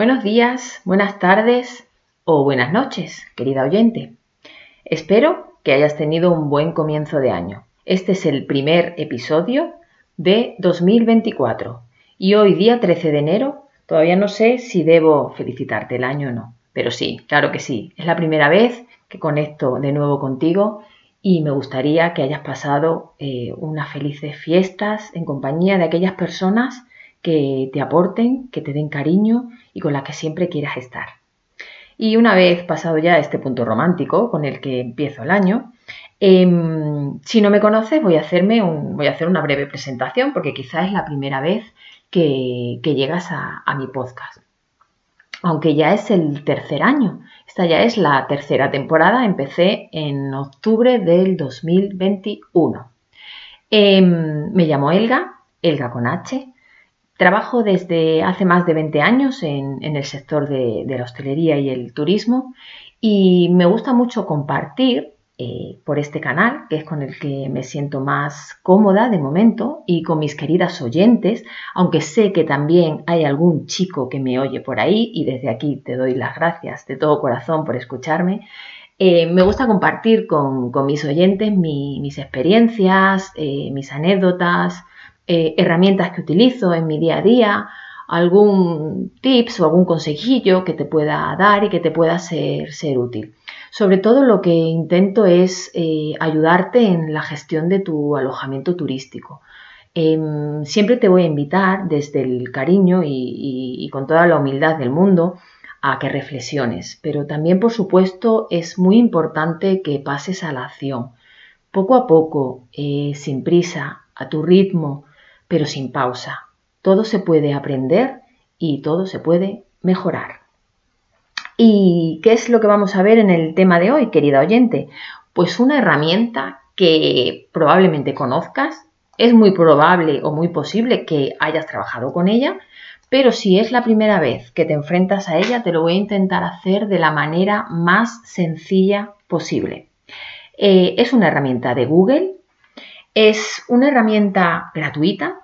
Buenos días, buenas tardes o buenas noches, querida oyente. Espero que hayas tenido un buen comienzo de año. Este es el primer episodio de 2024 y hoy día 13 de enero todavía no sé si debo felicitarte el año o no, pero sí, claro que sí, es la primera vez que conecto de nuevo contigo y me gustaría que hayas pasado eh, unas felices fiestas en compañía de aquellas personas que te aporten, que te den cariño y con las que siempre quieras estar. Y una vez pasado ya este punto romántico con el que empiezo el año, em, si no me conoces voy a, hacerme voy a hacer una breve presentación porque quizás es la primera vez que, llegas a, a mi podcast. Aunque ya es el tercer año, esta ya es la tercera temporada, empecé en octubre del 2021. Em, me llamo Elga, Elga con H, Trabajo desde hace más de 20 años en, el sector de, la hostelería y el turismo y me gusta mucho compartir eh, por este canal, que es con el que me siento más cómoda de momento, y con mis queridas oyentes, aunque sé que también hay algún chico que me oye por ahí y desde aquí te doy las gracias de todo corazón por escucharme. Eh, me gusta compartir con, mis oyentes mis experiencias, eh, mis anécdotas, eh, herramientas que utilizo en mi día a día, algún tips o algún consejillo que te pueda dar y que te pueda ser, ser útil. Sobre todo lo que intento es eh, ayudarte en la gestión de tu alojamiento turístico. Em, siempre te voy a invitar desde el cariño y, con toda la humildad del mundo a que reflexiones, pero también por supuesto es muy importante que pases a la acción, poco a poco, eh, sin prisa, a tu ritmo, pero sin pausa. Todo se puede aprender y todo se puede mejorar. ¿Y qué es lo que vamos a ver en el tema de hoy, querida oyente? Pues una herramienta que probablemente conozcas, es muy probable o muy posible que hayas trabajado con ella, pero si es la primera vez que te enfrentas a ella, te lo voy a intentar hacer de la manera más sencilla posible. Eh, es una herramienta de Google es una herramienta gratuita.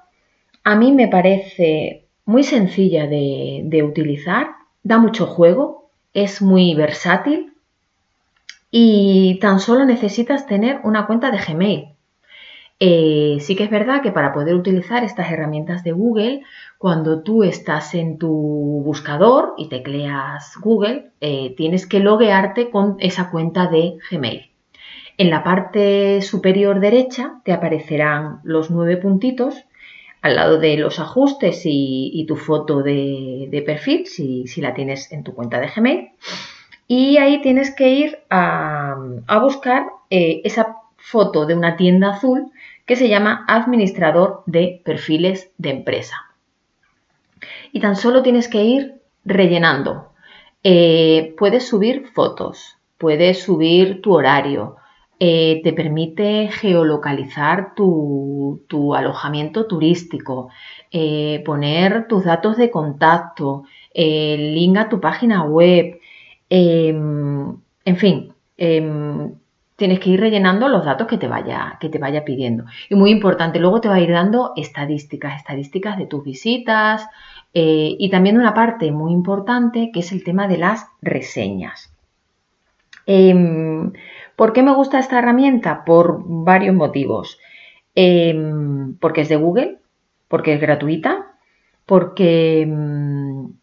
A mí me parece muy sencilla de, utilizar, da mucho juego, es muy versátil y tan solo necesitas tener una cuenta de Gmail. Eh, sí que es verdad que para poder utilizar estas herramientas de Google, cuando tú estás en tu buscador y tecleas Google, eh, tienes que loguearte con esa cuenta de Gmail. En la parte superior derecha te aparecerán los nueve puntitos al lado de los ajustes y, tu foto de, perfil, si, la tienes en tu cuenta de Gmail. Y ahí tienes que ir a, buscar eh, esa foto de una tienda azul que se llama Administrador de Perfiles de Empresa. Y tan solo tienes que ir rellenando. Eh, puedes subir fotos, puedes subir tu horario, eh, te permite geolocalizar tu, alojamiento turístico, eh, poner tus datos de contacto, el link a tu página web, em, en fin, em, tienes que ir rellenando los datos que te, vaya, que te vaya pidiendo. Y muy importante, luego te va a ir dando estadísticas, estadísticas de tus visitas eh, y también una parte muy importante que es el tema de las reseñas. ¿Por qué me gusta esta herramienta? Por varios motivos. Em, porque es de Google, porque es gratuita, porque em,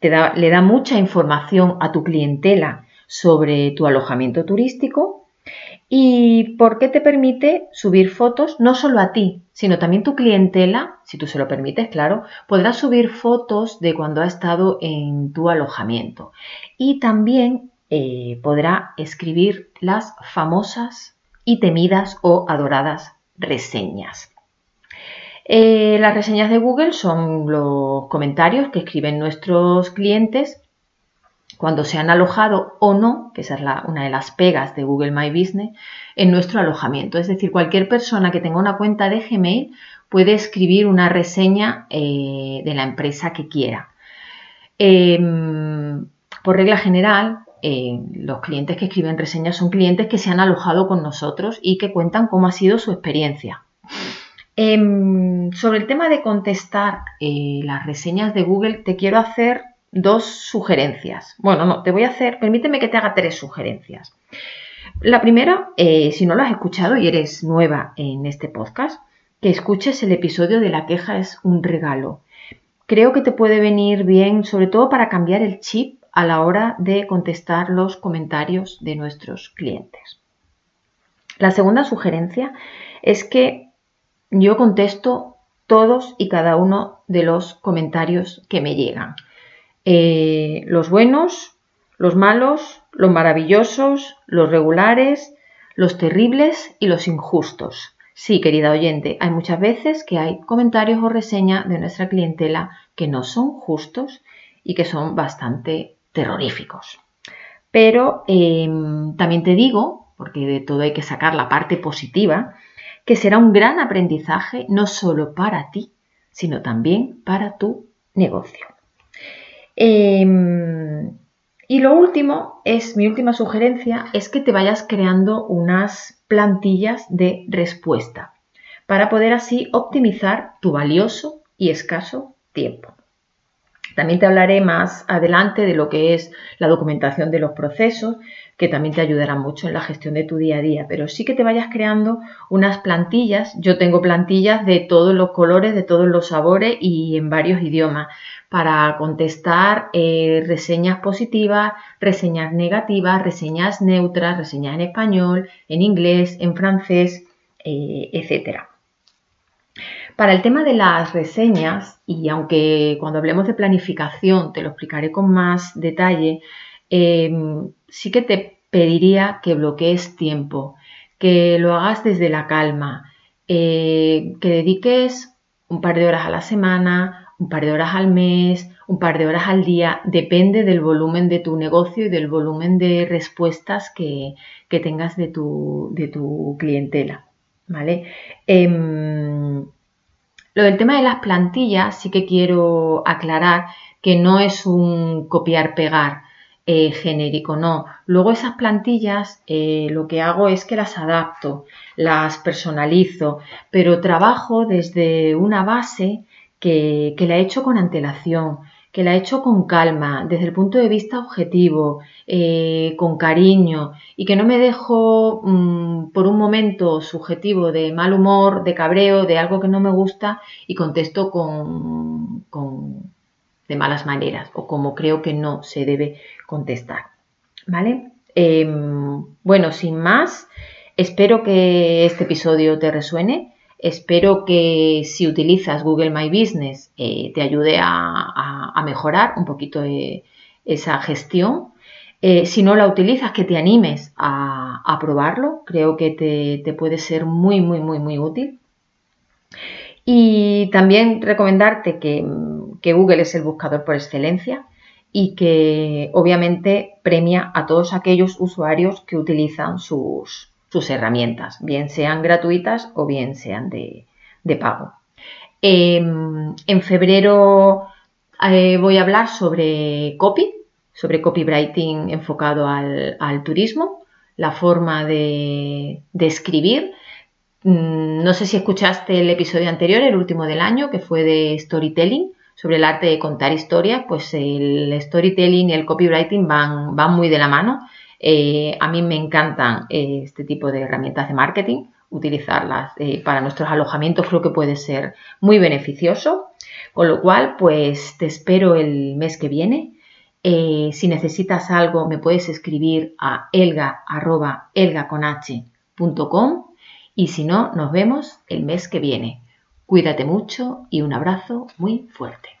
le da mucha información a tu clientela sobre tu alojamiento turístico y porque te permite subir fotos no solo a ti, sino también tu clientela, si tú se lo permites, claro, podrá subir fotos de cuando ha estado en tu alojamiento. Y también eh, podrá escribir las famosas y temidas o adoradas reseñas. Eh, las reseñas de Google son los comentarios que escriben nuestros clientes cuando se han alojado o no, que esa es una de las pegas de Google My Business, en nuestro alojamiento. Es decir, cualquier persona que tenga una cuenta de Gmail puede escribir una reseña eh, de la empresa que quiera. Em, por regla general, eh, los clientes que escriben reseñas son clientes que se han alojado con nosotros y que cuentan cómo ha sido su experiencia. Em, sobre el tema de contestar eh, las reseñas de Google, te quiero hacer dos sugerencias. Bueno, no, te voy a hacer, permíteme que te haga tres sugerencias. La primera, eh, si no lo has escuchado y eres nueva en este podcast, que escuches el episodio de La queja es un regalo. Creo que te puede venir bien, sobre todo para cambiar el chip a la hora de contestar los comentarios de nuestros clientes. La segunda sugerencia es que yo contesto todos y cada uno de los comentarios que me llegan. Eh, los buenos, los malos, los maravillosos, los regulares, los terribles y los injustos. Sí, querida oyente, hay muchas veces que hay comentarios o reseñas de nuestra clientela que no son justos y que son bastante terroríficos. Pero em, también te digo, porque de todo hay que sacar la parte positiva, que será un gran aprendizaje no solo para ti, sino también para tu negocio. Em, y lo último es, mi última sugerencia, es que te vayas creando unas plantillas de respuesta para poder así optimizar tu valioso y escaso tiempo. También te hablaré más adelante de lo que es la documentación de los procesos, que también te ayudará mucho en la gestión de tu día a día, pero sí que te vayas creando unas plantillas. Yo tengo plantillas de todos los colores, de todos los sabores y en varios idiomas para contestar eh, reseñas positivas, reseñas negativas, reseñas neutras, reseñas en español, en inglés, en francés, eh, etc. Para el tema de las reseñas, y aunque cuando hablemos de planificación te lo explicaré con más detalle, em, sí que te pediría que bloquees tiempo, que lo hagas desde la calma, eh, que dediques un par de horas a la semana, un par de horas al mes, un par de horas al día, depende del volumen de tu negocio y del volumen de respuestas que, tengas de tu, de tu, clientela. ¿Vale? Em, lo del tema de las plantillas sí que quiero aclarar que no es un copiar-pegar. Eh, genérico, no. Luego esas plantillas eh, lo que hago es que las adapto, las personalizo, pero trabajo desde una base que, la he hecho con antelación, que la he hecho con calma, desde el punto de vista objetivo, eh, con cariño y que no me dejo mm, por un momento subjetivo de mal humor, de cabreo, de algo que no me gusta y contesto con, de malas maneras o como creo que no se debe contestar. ¿Vale? Em, bueno, sin más, espero que este episodio te resuene. Espero que si utilizas Google My Business eh, te ayude a, mejorar un poquito eh, esa gestión. Eh, si no la utilizas, que te animes a, probarlo. Creo que te, puede ser muy, muy, muy, muy útil. Y también recomendarte que, que Google es el buscador por excelencia y que obviamente premia a todos aquellos usuarios que utilizan sus, sus herramientas, bien sean gratuitas o bien sean de, pago. Em, en febrero eh, voy a hablar sobre copy, sobre copywriting enfocado al, turismo, la forma de, escribir. Mm, no sé si escuchaste el episodio anterior, el último del año, que fue de storytelling, sobre el arte de contar historias, pues el storytelling y el copywriting van, van muy de la mano eh, a mí me encantan eh, este tipo de herramientas de marketing, utilizarlas eh, para nuestros alojamientos creo que puede ser muy beneficioso. Con lo cual, pues te espero el mes que viene. si necesitas algo, me puedes escribir a elga.elgaconh.com y si no, nos vemos el mes que viene. Cuídate mucho y un abrazo muy fuerte.